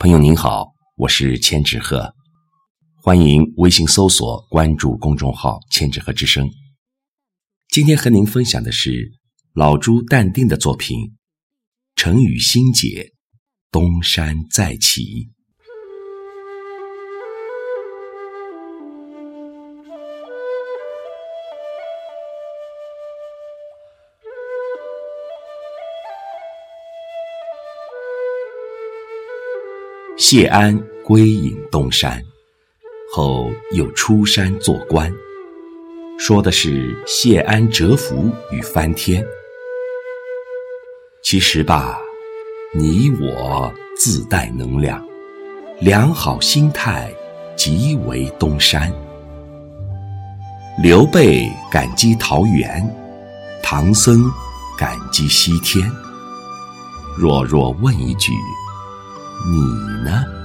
朋友您好，我是千纸鹤，欢迎微信搜索关注公众号“千纸鹤之声”。今天和您分享的是老朱淡定的作品《成语新解：东山再起》。谢安归隐东山，后又出山做官，说的是谢安蛰伏与翻天。其实吧，你我自带能量，良好心态即为东山。刘备感激桃园，唐僧感激西天。若若问一句。你呢？